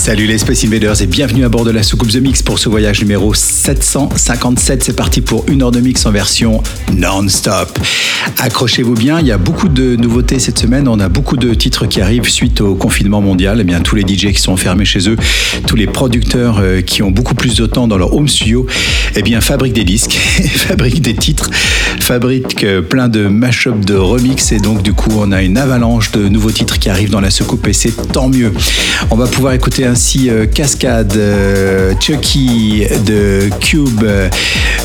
Salut les Space Invaders et bienvenue à bord de la soucoupe The Mix pour ce voyage numéro 757. C'est parti pour une heure de mix en version non-stop. Accrochez-vous bien, il y a beaucoup de nouveautés cette semaine. On a beaucoup de titres qui arrivent suite au confinement mondial. Eh bien, tous les DJ qui sont enfermés chez eux, tous les producteurs euh, qui ont beaucoup plus de temps dans leur home studio, eh bien, fabriquent des disques, fabriquent des titres, fabriquent euh, plein de mash-up de remix. Et donc, du coup, on a une avalanche de nouveaux titres qui arrivent dans la soucoupe et c'est tant mieux. On va pouvoir écouter ainsi euh, Cascade, euh, Chucky de Cube, euh,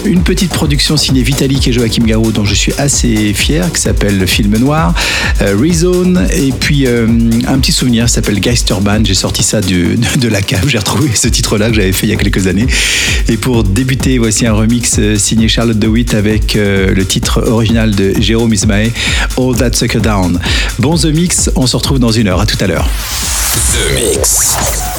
une petite production ciné Vitalik et Joachim Garraud dont je suis assez fier, qui s'appelle Le Film Noir, Rezone, et puis un petit souvenir, s'appelle Geisterbahn. J'ai sorti ça de, de la cave, j'ai retrouvé ce titre-là que j'avais fait il y a quelques années. Et pour débuter, voici un remix signé Charlotte DeWitt avec le titre original de Jérôme Ismae, All That Sucker Down. Bon The Mix, on se retrouve dans une heure. À tout à l'heure. The Mix.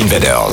Invaders.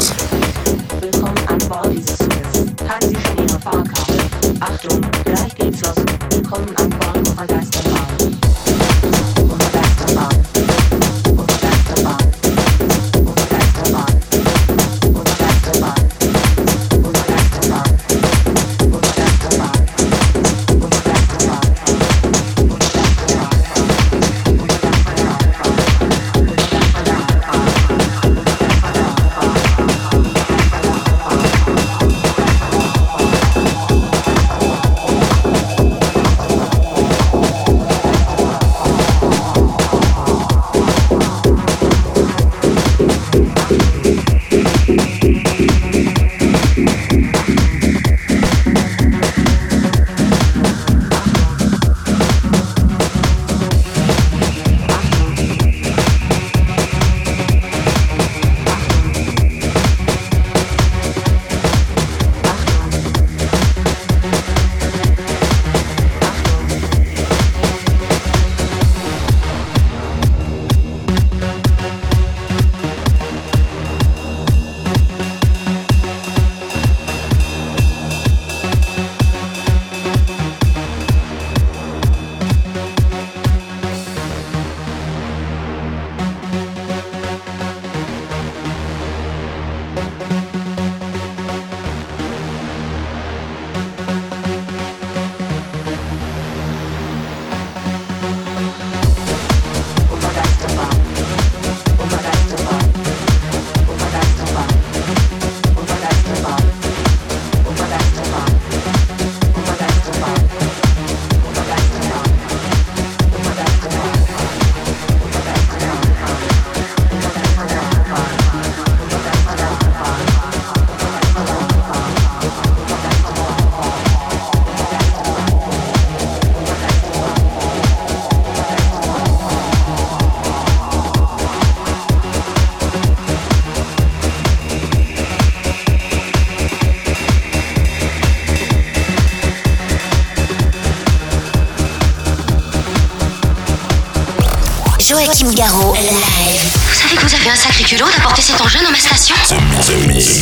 Joachim Garraud, live. Vous savez que vous avez un sacré culot d'apporter cet engin dans ma station The Mix.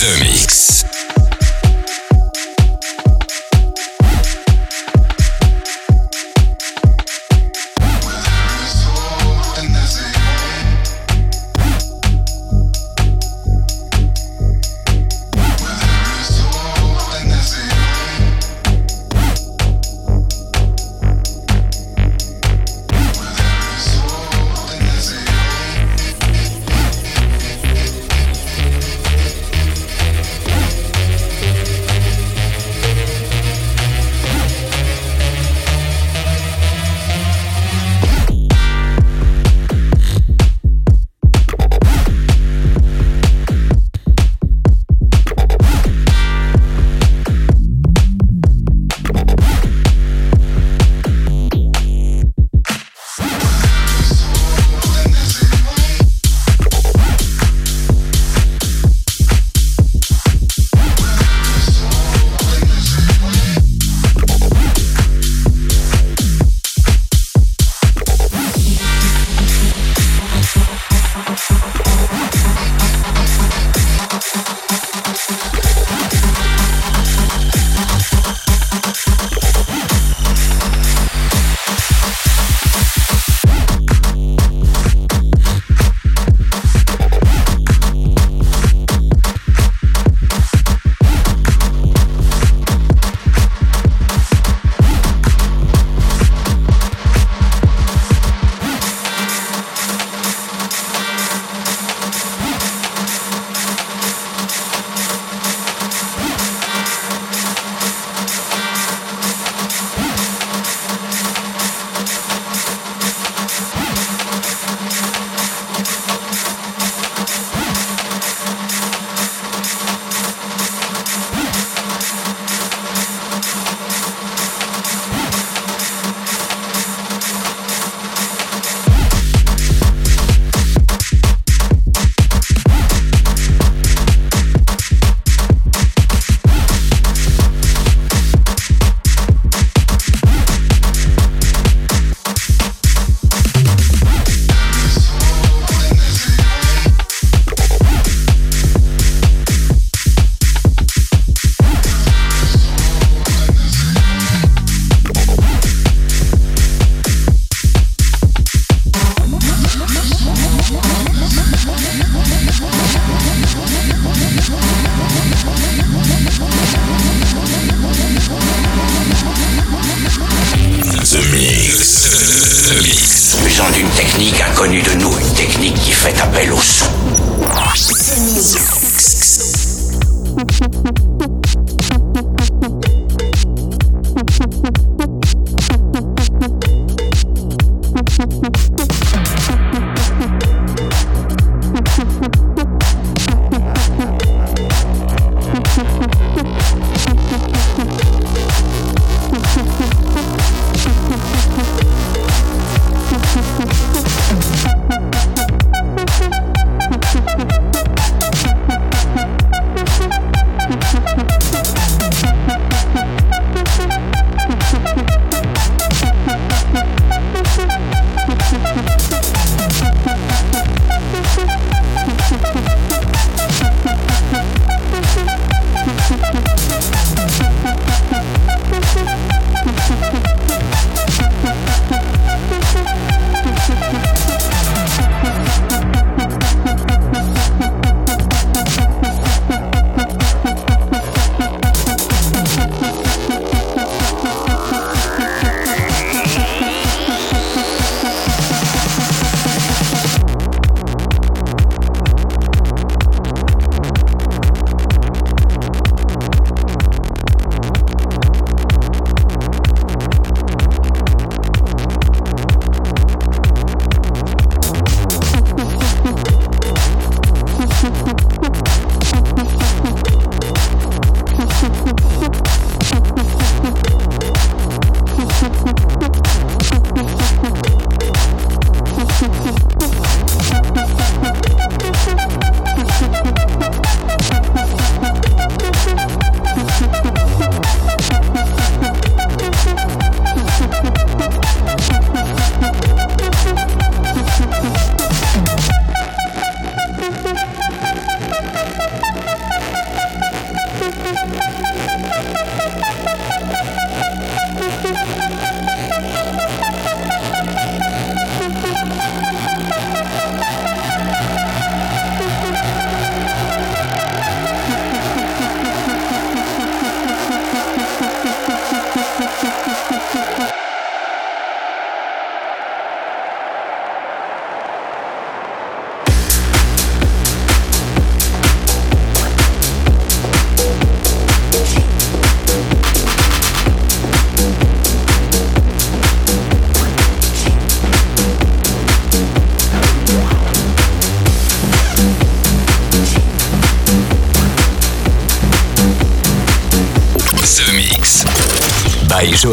The Mix. Thank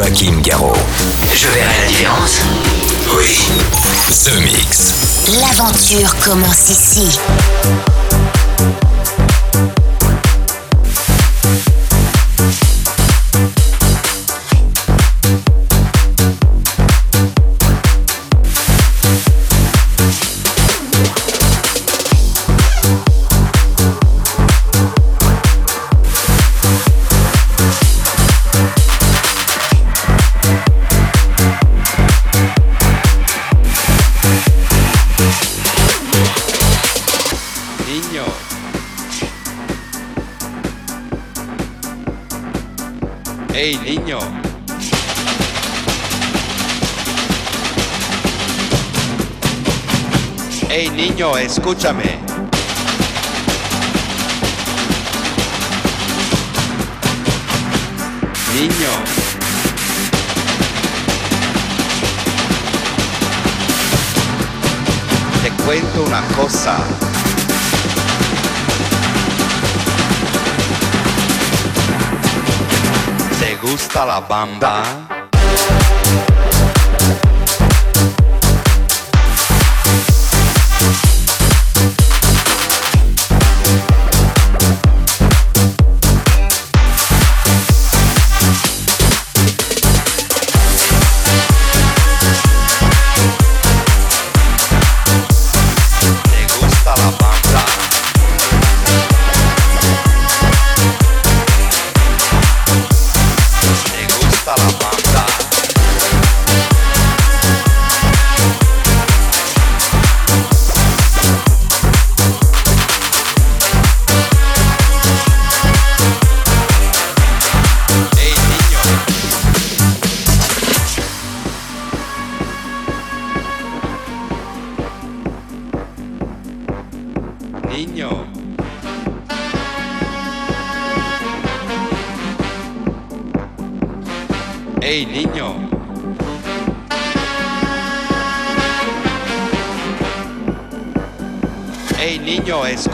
Joachim Garraud. Je verrai la différence. Oui. The Mix. L'aventure commence ici. Escúchame. Niño. Te cuento una cosa. ¿Te gusta la bamba?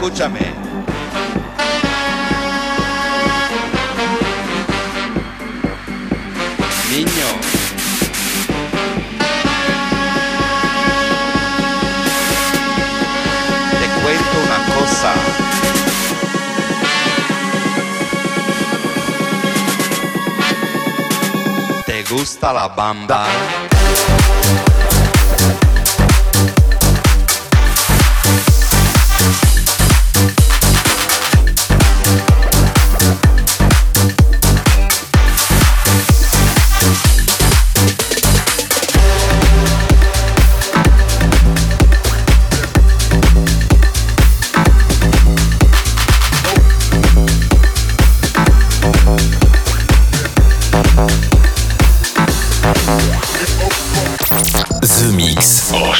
Escúchame. Niño. Te cuento una cosa. ¿Te gusta la bamba?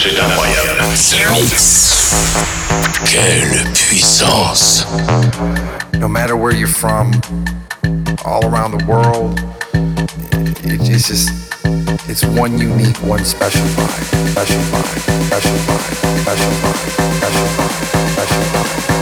C'est incroyable. Mix. Quelle puissance. No matter where you're from, all around the world, it- it's just, it's one unique, one special vibe. Special vibe, special vibe, special vibe, special vibe, special vibe, special vibe.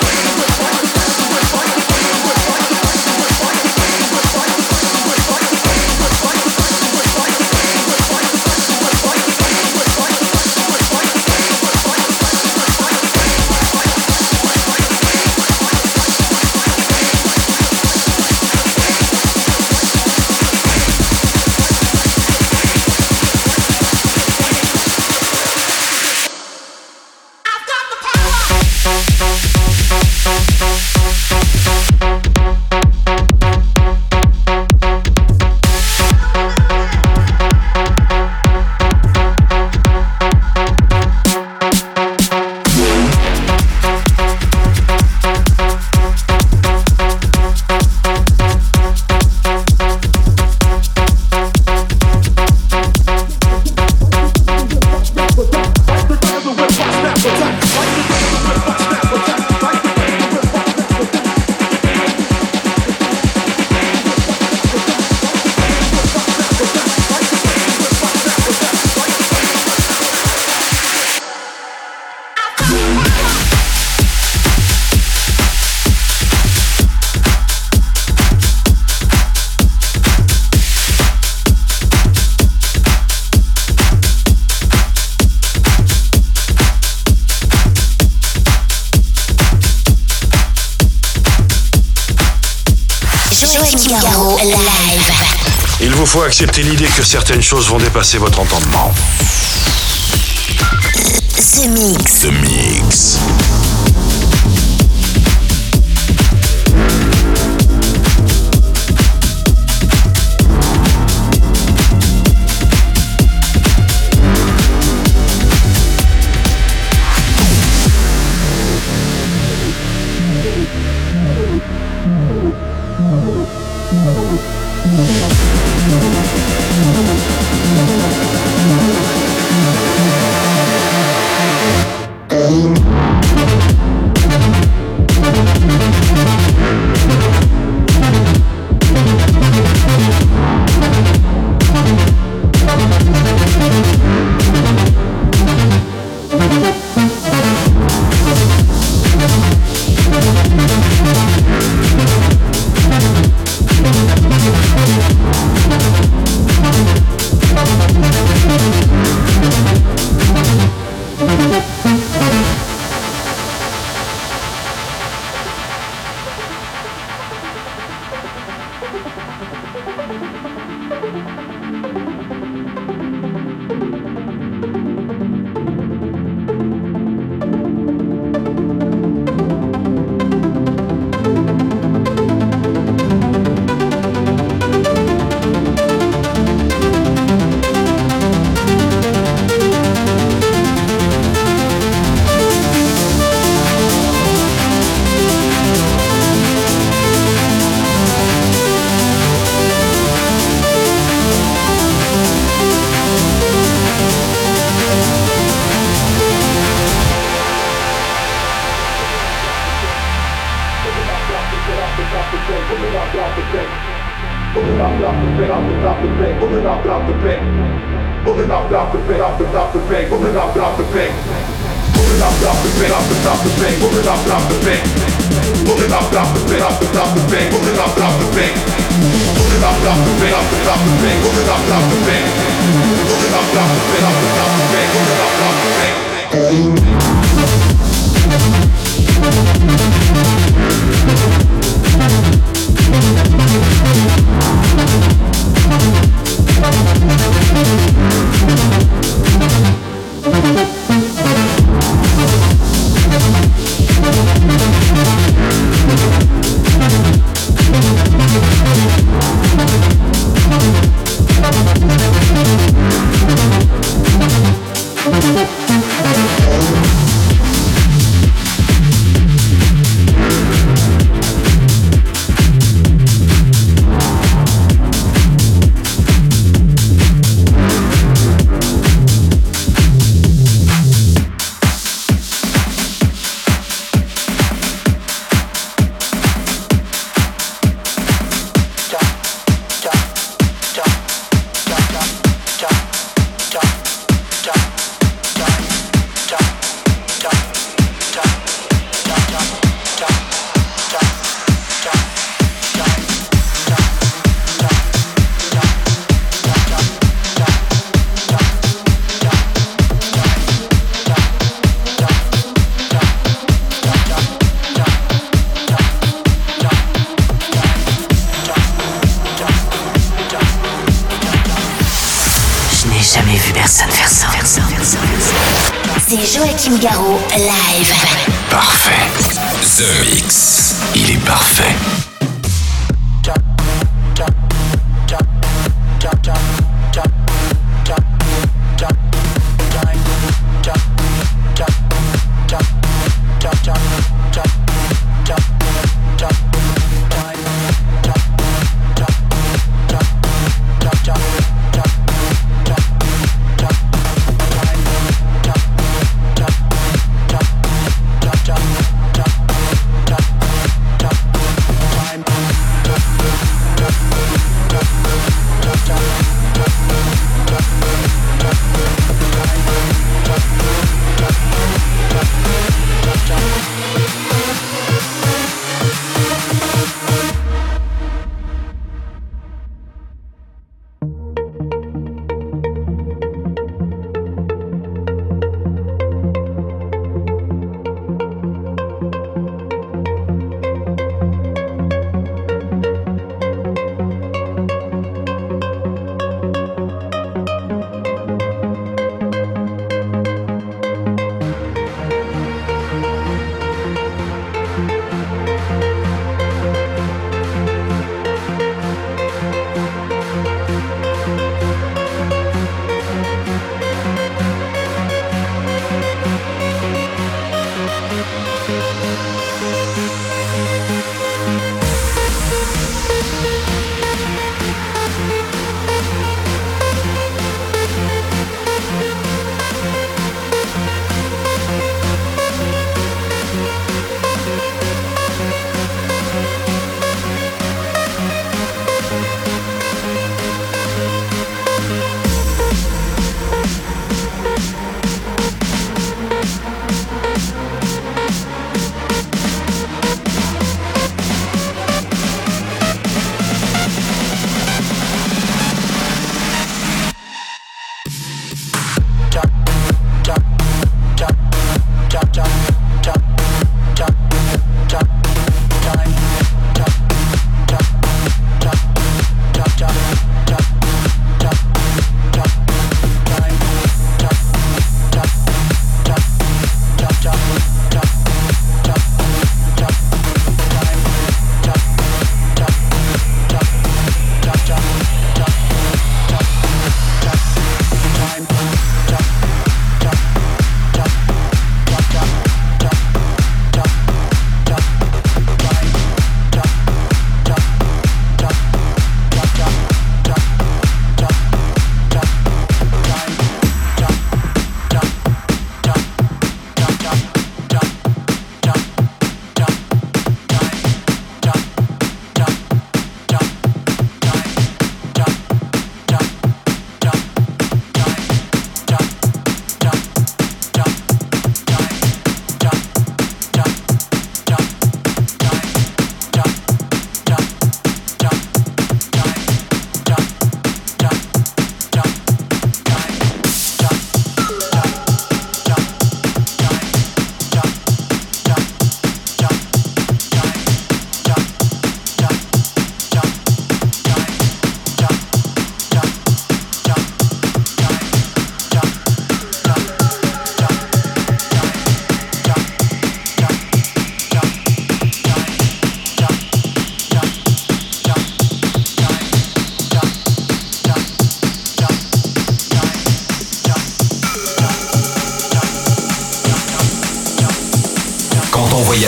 Live. Il vous faut accepter l'idée que certaines choses vont dépasser votre entendement. The Mix. The Mix. C'est Joachim Garraud, live.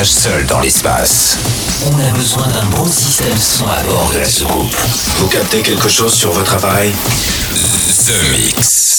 Seul dans l'espace. On a besoin d'un bon système son à bord de la soucoupe. Vous captez quelque chose sur votre appareil? The Mix.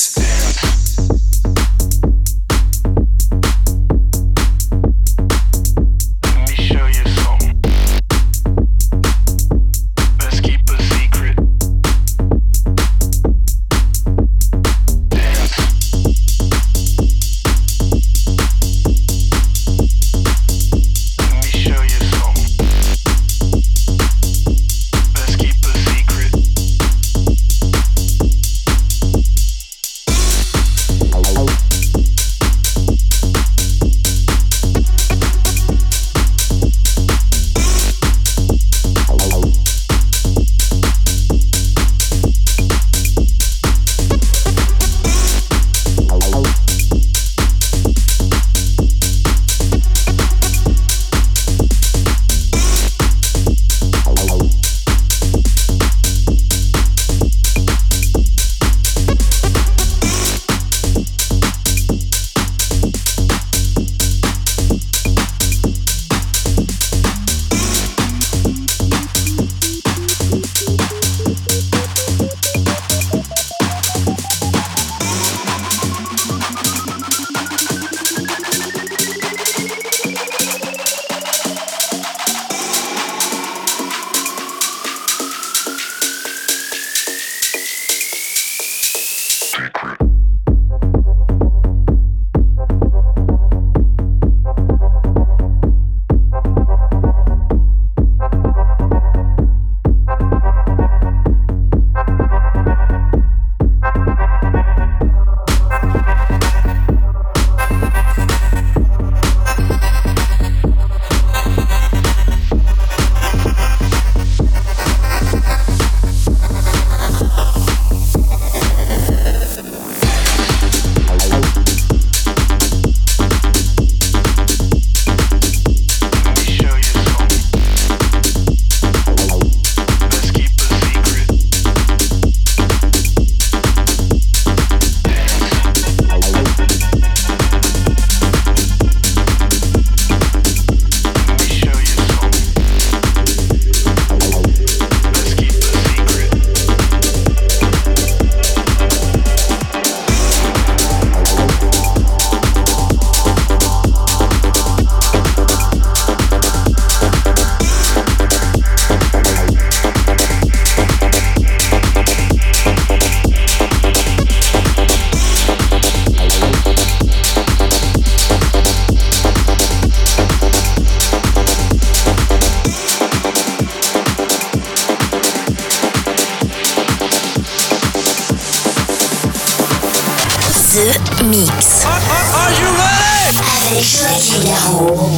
Mix. Are you ready? Avec Joachim Garraud.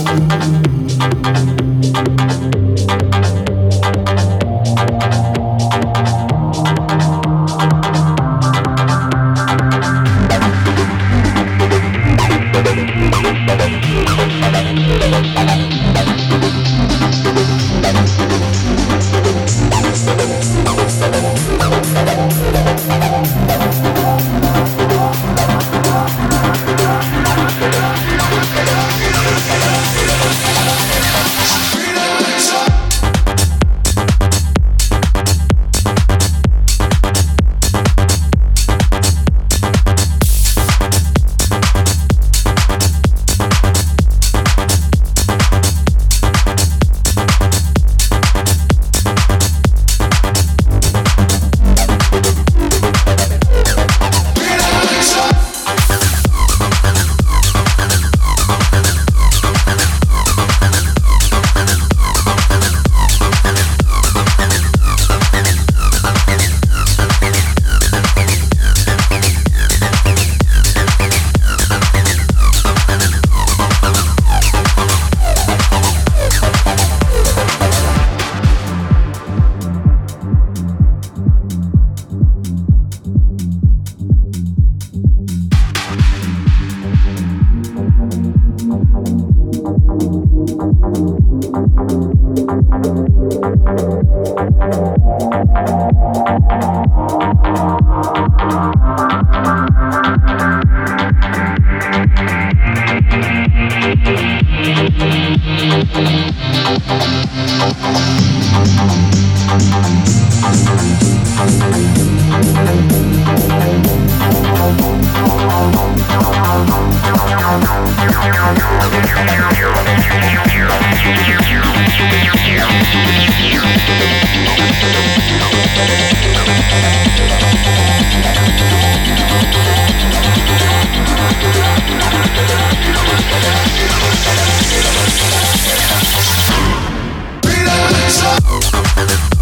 Peter Sound.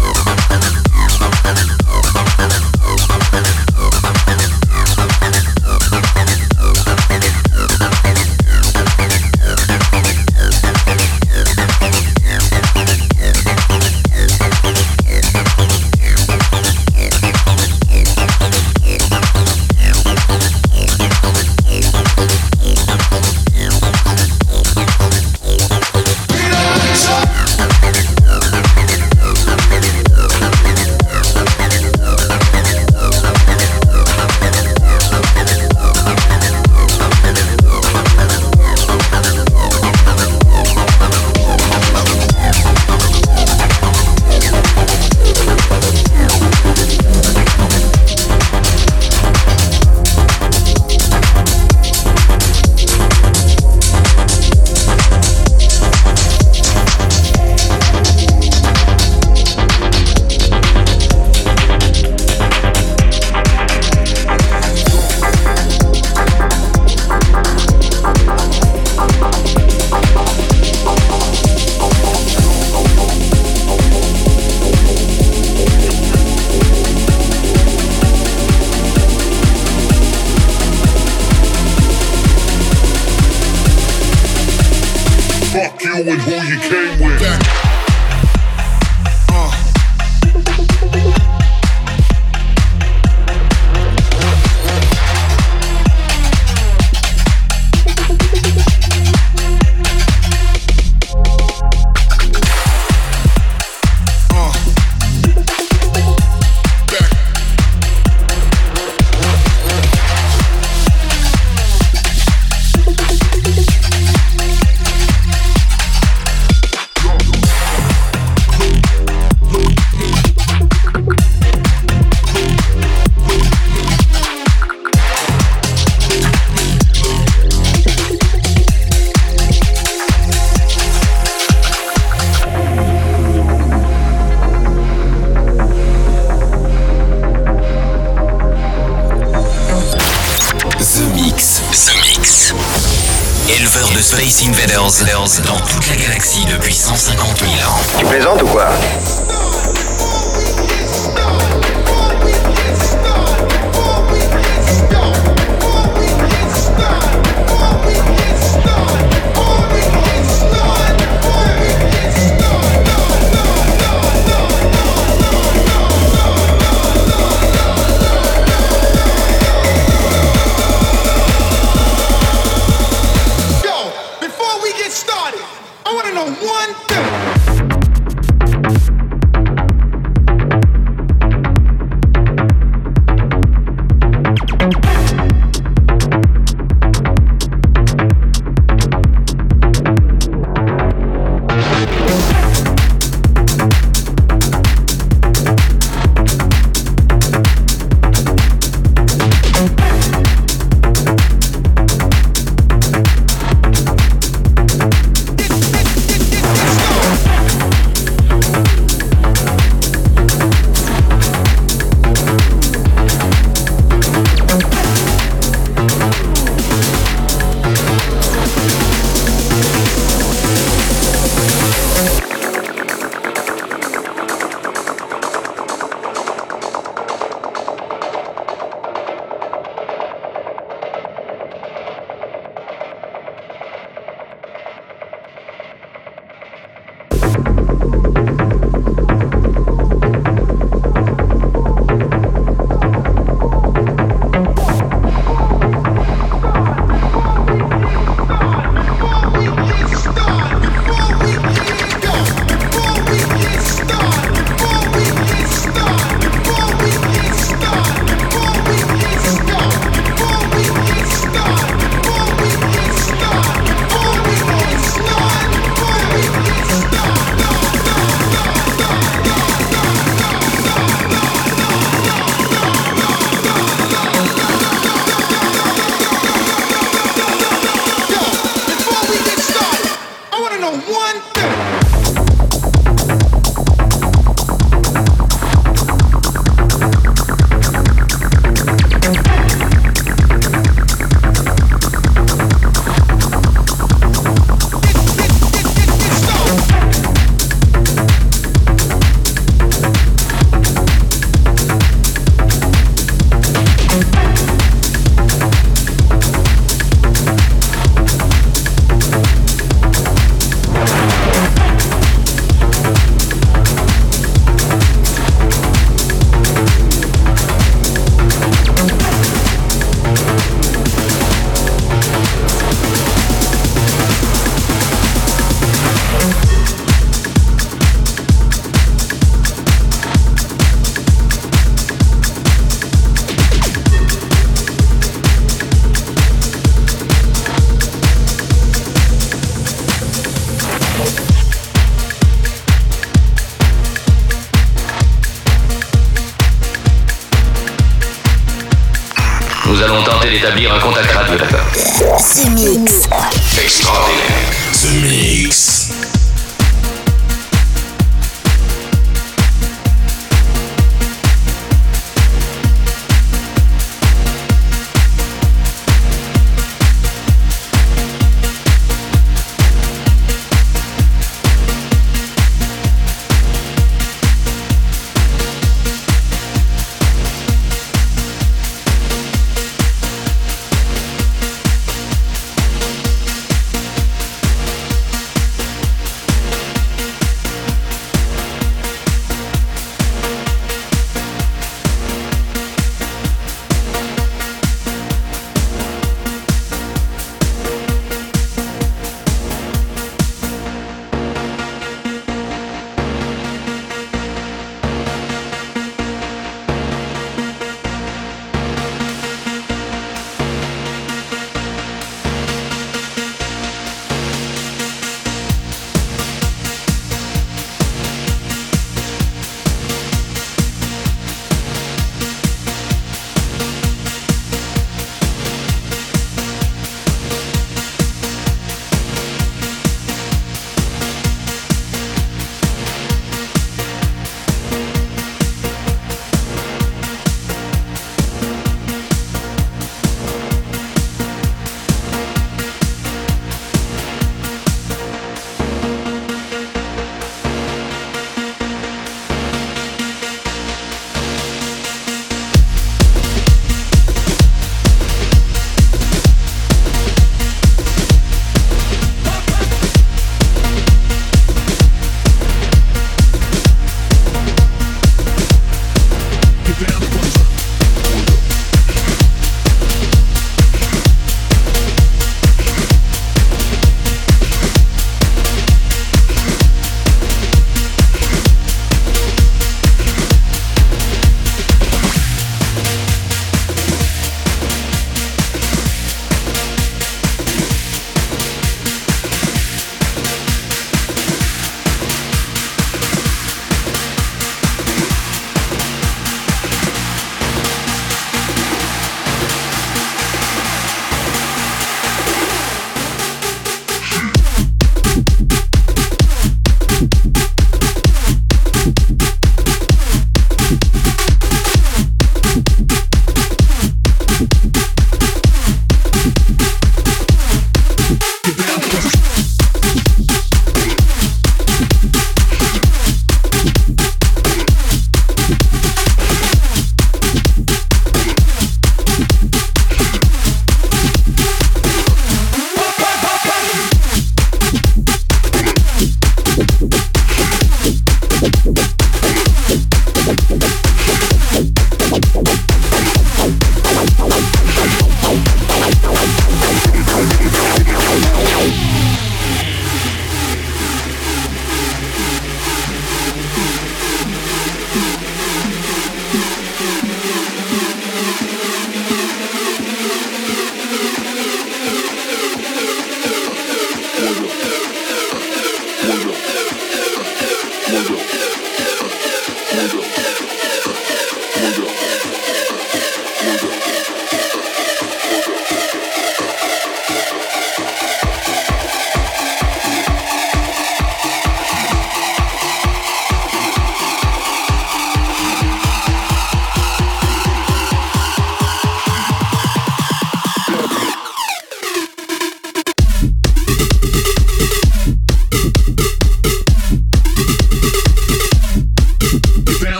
fuck you and who you came with. Uh.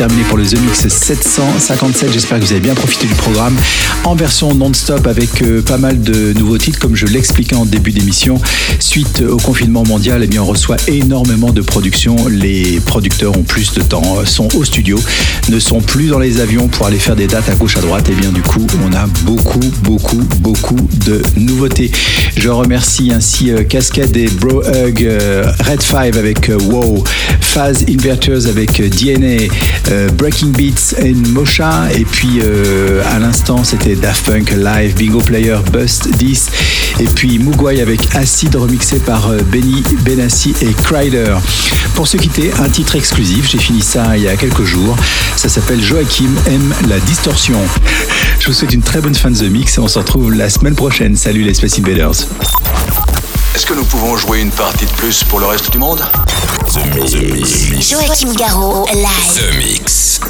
Terminé pour le The Mix 757. J'espère que vous avez bien profité du programme en version non-stop avec euh, pas mal de nouveaux titres, comme je l'expliquais en début d'émission. Suite au confinement mondial, eh bien, on reçoit énormément de productions. Les producteurs ont plus de temps, euh, sont au studio, ne sont plus dans les avions pour aller faire des dates à gauche à droite. Et bien, du coup, on a beaucoup, beaucoup, beaucoup de nouveautés. Je remercie ainsi euh, Cascade et Bro Hug, Red 5 avec Wow, Phase Inverters avec DNA, Breaking Beats et Mosha, et puis à l'instant c'était Daft Punk Live, Bingo Player, Bust 10, et puis Mugwai avec Acid remixé par Benny Benassi et Crider. Pour se quitter, un titre exclusif, j'ai fini ça il y a quelques jours, ça s'appelle Joachim aime la distorsion. Je vous souhaite une très bonne fin de The Mix et on se retrouve la semaine prochaine. Salut les Space Invaders. Est-ce que nous pouvons jouer une partie de plus pour le reste du monde? The Mix. Joachim Garraud, live. The Mix.